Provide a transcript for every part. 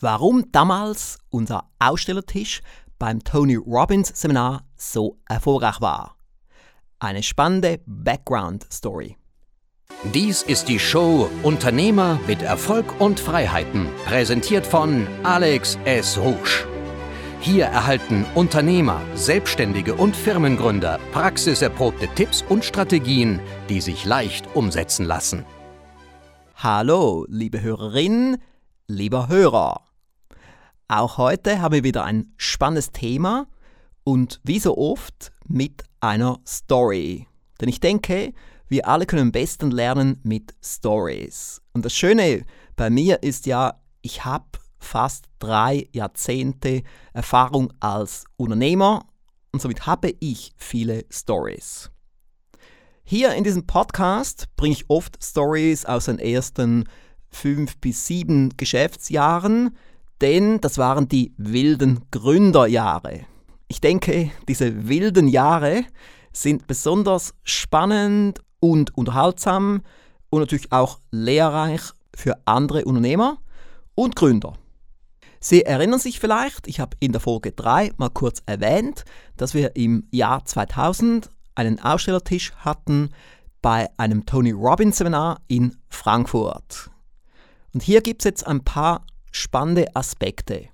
warum damals unser Ausstellertisch beim Tony Robbins Seminar so erfolgreich war. Eine spannende Background-Story. Dies ist die Show Unternehmer mit Erfolg und Freiheiten, präsentiert von Alex S. Rouge. Hier erhalten Unternehmer, Selbstständige und Firmengründer praxiserprobte Tipps und Strategien, die sich leicht umsetzen lassen. Hallo, liebe Hörerinnen, lieber Hörer. Auch heute haben wir wieder ein spannendes Thema und wie so oft mit einer Story. Denn ich denke, wir alle können am besten lernen mit Stories. Und das Schöne bei mir ist ja, ich habe fast drei Jahrzehnte Erfahrung als Unternehmer und somit habe ich viele Stories. Hier in diesem Podcast bringe ich oft Stories aus den ersten fünf bis sieben Geschäftsjahren, denn das waren die wilden Gründerjahre. Ich denke, diese wilden Jahre sind besonders spannend und unterhaltsam und natürlich auch lehrreich für andere Unternehmer und Gründer. Sie erinnern sich vielleicht, ich habe in der Folge 3 mal kurz erwähnt, dass wir im Jahr 2000 einen Ausstellertisch hatten bei einem Tony Robbins Seminar in Frankfurt. Und hier gibt es jetzt ein paar spannende Aspekte.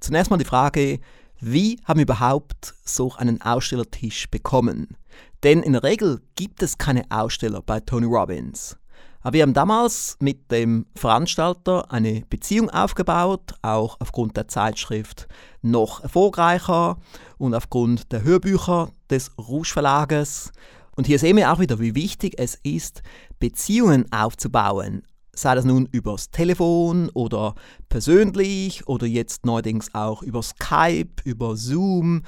Zunächst mal die Frage, wie haben wir überhaupt so einen Ausstellertisch bekommen? Denn in der Regel gibt es keine Aussteller bei Tony Robbins. Aber wir haben damals mit dem Veranstalter eine Beziehung aufgebaut, auch aufgrund der Zeitschrift noch erfolgreicher und aufgrund der Hörbücher des Rouge Verlages. Und hier sehen wir auch wieder, wie wichtig es ist, Beziehungen aufzubauen, sei das nun übers Telefon oder persönlich oder jetzt neuerdings auch über Skype, über Zoom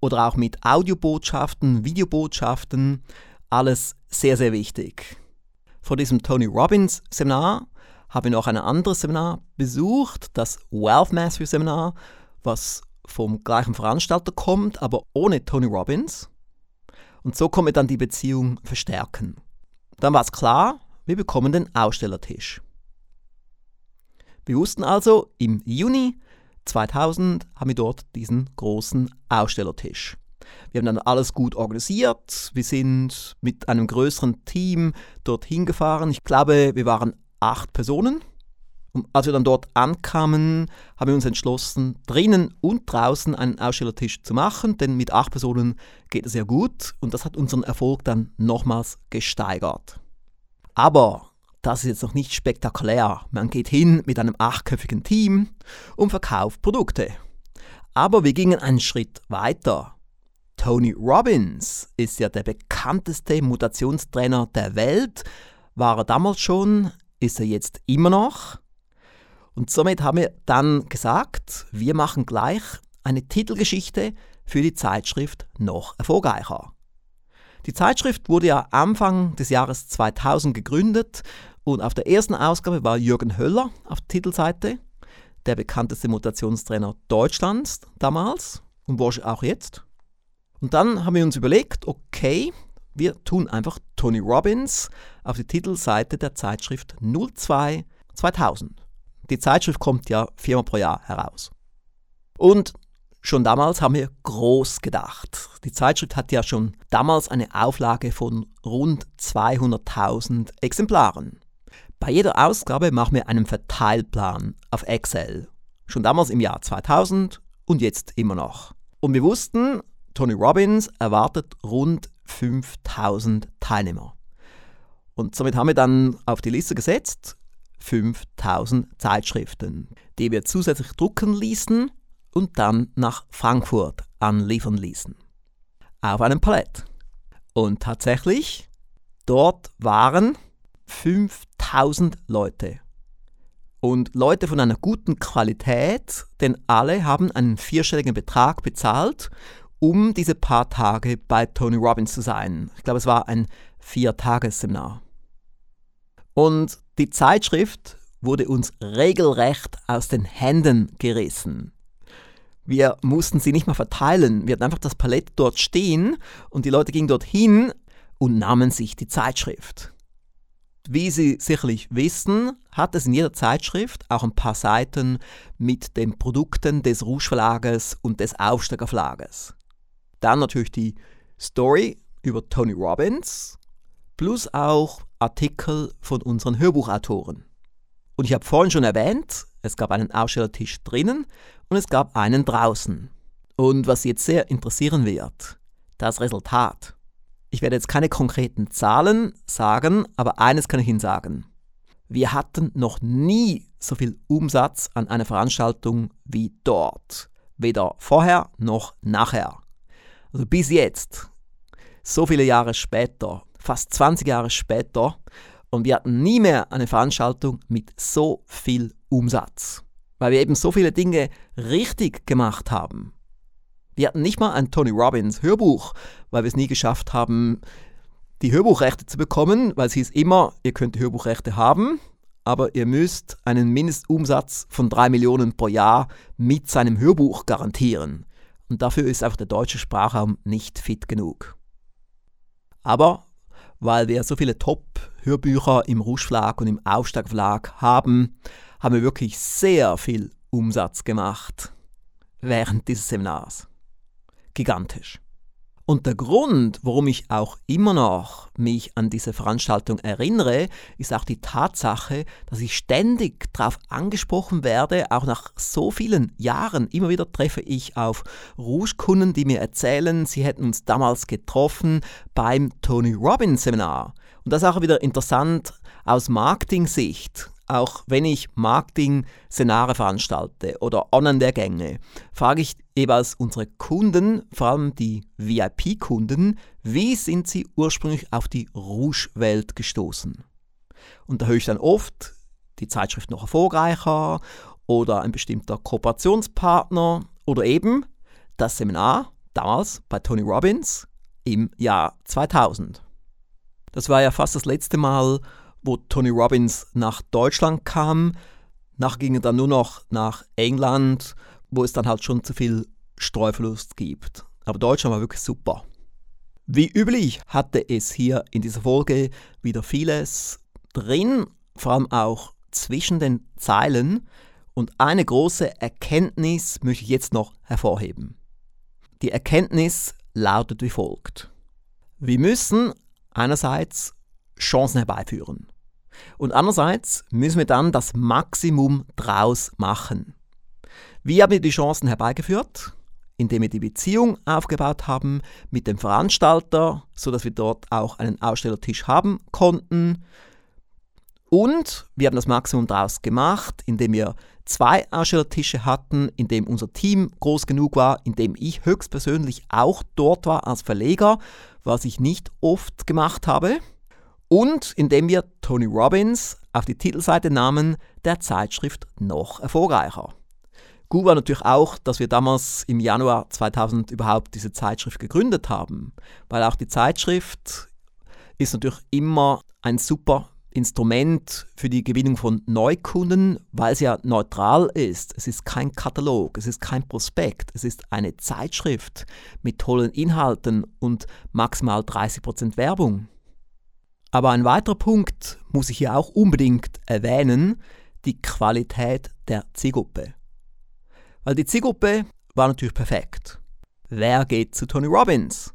oder auch mit Audiobotschaften, Videobotschaften, alles sehr, sehr wichtig. Vor diesem Tony Robbins Seminar habe ich noch ein anderes Seminar besucht, das Wealth Mastery Seminar, was vom gleichen Veranstalter kommt, aber ohne Tony Robbins. Und so konnte dann die Beziehung verstärken. Dann war es klar, wir bekommen den Ausstellertisch. Wir wussten also, im Juni 2000 haben wir dort diesen großen Ausstellertisch. Wir haben dann alles gut organisiert. Wir sind mit einem größeren Team dorthin gefahren. Ich glaube, wir waren acht Personen. Und als wir dann dort ankamen, haben wir uns entschlossen, drinnen und draußen einen Ausstellertisch zu machen, denn mit acht Personen geht es sehr gut und das hat unseren Erfolg dann nochmals gesteigert. Aber das ist jetzt noch nicht spektakulär. Man geht hin mit einem achtköpfigen Team und verkauft Produkte. Aber wir gingen einen Schritt weiter. Tony Robbins ist ja der bekannteste Mutationstrainer der Welt. War er damals schon, ist er jetzt immer noch. Und somit haben wir dann gesagt, wir machen gleich eine Titelgeschichte für die Zeitschrift noch erfolgreicher. Die Zeitschrift wurde ja Anfang des Jahres 2000 gegründet und auf der ersten Ausgabe war Jürgen Höller auf der Titelseite, der bekannteste Mutationstrainer Deutschlands damals und auch jetzt. Und dann haben wir uns überlegt, okay, wir tun einfach Tony Robbins auf die Titelseite der Zeitschrift 02 2000. Die Zeitschrift kommt ja viermal pro Jahr heraus. Und Schon damals haben wir groß gedacht. Die Zeitschrift hat ja schon damals eine Auflage von rund 200.000 Exemplaren. Bei jeder Ausgabe machen wir einen Verteilplan auf Excel. Schon damals im Jahr 2000 und jetzt immer noch. Und wir wussten, Tony Robbins erwartet rund 5000 Teilnehmer. Und somit haben wir dann auf die Liste gesetzt 5000 Zeitschriften, die wir zusätzlich drucken ließen und dann nach Frankfurt anliefern ließen. Auf einem Palett. Und tatsächlich, dort waren 5000 Leute. Und Leute von einer guten Qualität, denn alle haben einen vierstelligen Betrag bezahlt, um diese paar Tage bei Tony Robbins zu sein. Ich glaube, es war ein Viertagesseminar. Und die Zeitschrift wurde uns regelrecht aus den Händen gerissen. Wir mussten sie nicht mal verteilen. Wir hatten einfach das Palett dort stehen und die Leute gingen dorthin und nahmen sich die Zeitschrift. wie Sie sicherlich wissen, hat es in jeder Zeitschrift auch ein paar Seiten mit den Produkten des Rouge Verlages und des Aufsteiger Verlages. Dann natürlich die Story über Tony Robbins, plus auch Artikel von unseren Hörbuchautoren. Und ich habe vorhin schon erwähnt, es gab einen Ausstellertisch drinnen und es gab einen draußen. Und was Sie jetzt sehr interessieren wird, das Resultat. Ich werde jetzt keine konkreten Zahlen sagen, aber eines kann ich Ihnen sagen. Wir hatten noch nie so viel Umsatz an einer Veranstaltung wie dort. Weder vorher noch nachher. Also bis jetzt, so viele Jahre später, fast 20 Jahre später, und wir hatten nie mehr eine Veranstaltung mit so viel Umsatz. Weil wir eben so viele Dinge richtig gemacht haben. Wir hatten nicht mal ein Tony Robbins Hörbuch, weil wir es nie geschafft haben, die Hörbuchrechte zu bekommen, weil es hieß immer, ihr könnt die Hörbuchrechte haben, aber ihr müsst einen Mindestumsatz von 3 Millionen pro Jahr mit seinem Hörbuch garantieren. Und dafür ist einfach der deutsche Sprachraum nicht fit genug. Aber weil wir so viele Top-Hörbücher im Rouge Verlag und im Aufsteig Verlag haben, haben wir wirklich sehr viel Umsatz gemacht während dieses Seminars gigantisch. Und der Grund, warum ich auch immer noch mich an diese Veranstaltung erinnere, ist auch die Tatsache, dass ich ständig darauf angesprochen werde, auch nach so vielen Jahren. Immer wieder treffe ich auf Rouge-Kunden, die mir erzählen, sie hätten uns damals getroffen beim Tony Robbins Seminar. Und das ist auch wieder interessant aus Marketing-Sicht auch wenn ich Marketing-Seminare veranstalte oder Online-Lehrgänge, frage ich jeweils unsere Kunden, vor allem die VIP-Kunden, wie sind sie ursprünglich auf die Rouge-Welt gestoßen? Und da höre ich dann oft, die Zeitschrift noch erfolgreicher oder ein bestimmter Kooperationspartner oder eben das Seminar damals bei Tony Robbins im Jahr 2000. Das war ja fast das letzte Mal, wo Tony Robbins nach Deutschland kam. Nach ging er dann nur noch nach England, wo es dann halt schon zu viel Streuverlust gibt. Aber Deutschland war wirklich super. Wie üblich hatte es hier in dieser Folge wieder vieles drin, vor allem auch zwischen den Zeilen. Und eine große Erkenntnis möchte ich jetzt noch hervorheben. Die Erkenntnis lautet wie folgt. Wir müssen einerseits Chancen herbeiführen. Und andererseits müssen wir dann das Maximum draus machen. Wie haben wir die Chancen herbeigeführt? Indem wir die Beziehung aufgebaut haben mit dem Veranstalter, sodass wir dort auch einen Ausstellertisch haben konnten. Und wir haben das Maximum daraus gemacht, indem wir zwei Ausstellertische hatten, indem unser Team groß genug war, indem ich höchstpersönlich auch dort war als Verleger, was ich nicht oft gemacht habe und indem wir Tony Robbins auf die Titelseite nahmen der Zeitschrift noch erfolgreicher. Gut war natürlich auch, dass wir damals im Januar 2000 überhaupt diese Zeitschrift gegründet haben, weil auch die Zeitschrift ist natürlich immer ein super Instrument für die Gewinnung von Neukunden, weil sie ja neutral ist. Es ist kein Katalog, es ist kein Prospekt, es ist eine Zeitschrift mit tollen Inhalten und maximal 30% Werbung. Aber ein weiterer Punkt muss ich hier auch unbedingt erwähnen, die Qualität der Zielgruppe. Weil die Zielgruppe war natürlich perfekt. Wer geht zu Tony Robbins?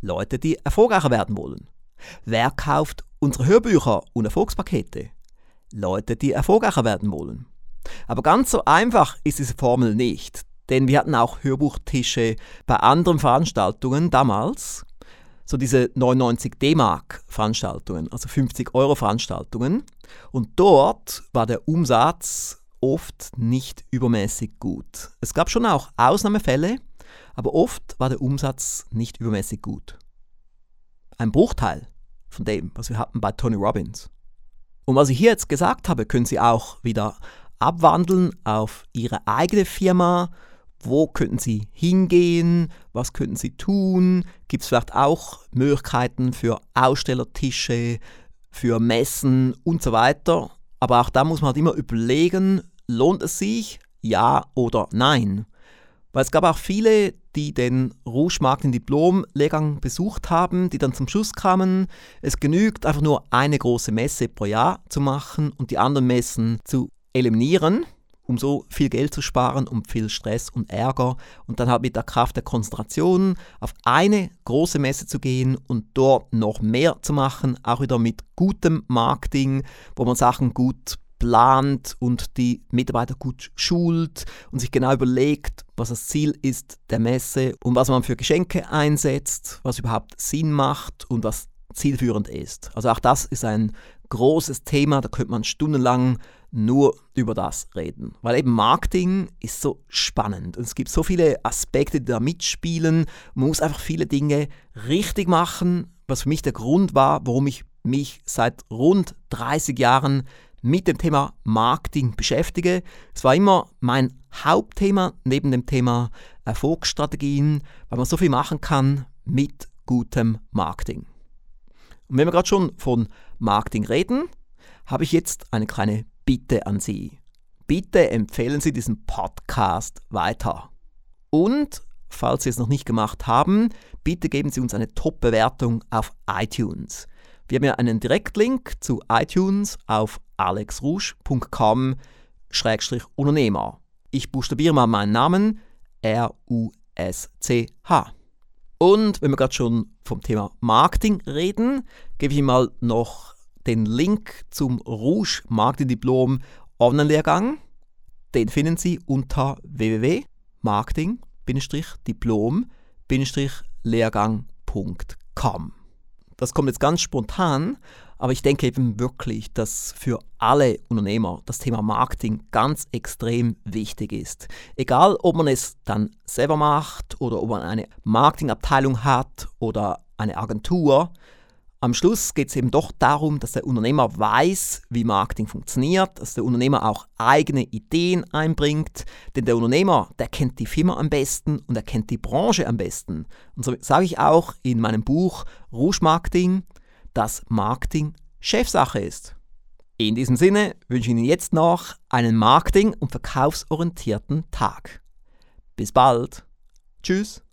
Leute, die erfolgreicher werden wollen. Wer kauft unsere Hörbücher und Erfolgspakete? Leute, die erfolgreicher werden wollen. Aber ganz so einfach ist diese Formel nicht, denn wir hatten auch Hörbuchtische bei anderen Veranstaltungen damals so diese 99 D-Mark Veranstaltungen, also 50 Euro Veranstaltungen. Und dort war der Umsatz oft nicht übermäßig gut. Es gab schon auch Ausnahmefälle, aber oft war der Umsatz nicht übermäßig gut. Ein Bruchteil von dem, was wir hatten bei Tony Robbins. Und was ich hier jetzt gesagt habe, können Sie auch wieder abwandeln auf Ihre eigene Firma wo könnten Sie hingehen? Was könnten Sie tun? Gibt es vielleicht auch Möglichkeiten für Ausstellertische, für Messen und so weiter? Aber auch da muss man halt immer überlegen, lohnt es sich? Ja oder nein? Weil es gab auch viele, die den Rouge Marketing Diplom Lehrgang besucht haben, die dann zum Schluss kamen, es genügt einfach nur eine große Messe pro Jahr zu machen und die anderen Messen zu eliminieren, um so viel Geld zu sparen, um viel Stress und Ärger und dann halt mit der Kraft der Konzentration auf eine große Messe zu gehen und dort noch mehr zu machen, auch wieder mit gutem Marketing, wo man Sachen gut plant und die Mitarbeiter gut schult und sich genau überlegt, was das Ziel ist der Messe und was man für Geschenke einsetzt, was überhaupt Sinn macht und was zielführend ist. Also auch das ist ein großes Thema, da könnte man stundenlang nur über das reden, weil eben Marketing ist so spannend und es gibt so viele Aspekte, die da mitspielen. Man muss einfach viele Dinge richtig machen, was für mich der Grund war, warum ich mich seit rund 30 Jahren mit dem Thema Marketing beschäftige. Es war immer mein Hauptthema neben dem Thema Erfolgsstrategien, weil man so viel machen kann mit gutem Marketing. Und wenn wir gerade schon von Marketing reden, habe ich jetzt eine kleine Bitte an Sie. Bitte empfehlen Sie diesen Podcast weiter. Und falls Sie es noch nicht gemacht haben, bitte geben Sie uns eine Top-Bewertung auf iTunes. Wir haben ja einen Direktlink zu iTunes auf alexrusch.com-unternehmer. Ich buchstabiere mal meinen Namen R-U-S-C-H. Und wenn wir gerade schon vom Thema Marketing reden, gebe ich Ihnen mal noch den Link zum Rouge Marketing Diplom Online-Lehrgang. Den finden Sie unter www.marketing-diplom-lehrgang.com. Das kommt jetzt ganz spontan, aber ich denke eben wirklich, dass für alle Unternehmer das Thema Marketing ganz extrem wichtig ist. Egal, ob man es dann selber macht oder ob man eine Marketingabteilung hat oder eine Agentur, am Schluss geht es eben doch darum, dass der Unternehmer weiß, wie Marketing funktioniert, dass der Unternehmer auch eigene Ideen einbringt, denn der Unternehmer, der kennt die Firma am besten und er kennt die Branche am besten. Und so sage ich auch in meinem Buch Rouge Marketing, dass Marketing Chefsache ist. In diesem Sinne wünsche ich Ihnen jetzt noch einen Marketing- und verkaufsorientierten Tag. Bis bald. Tschüss.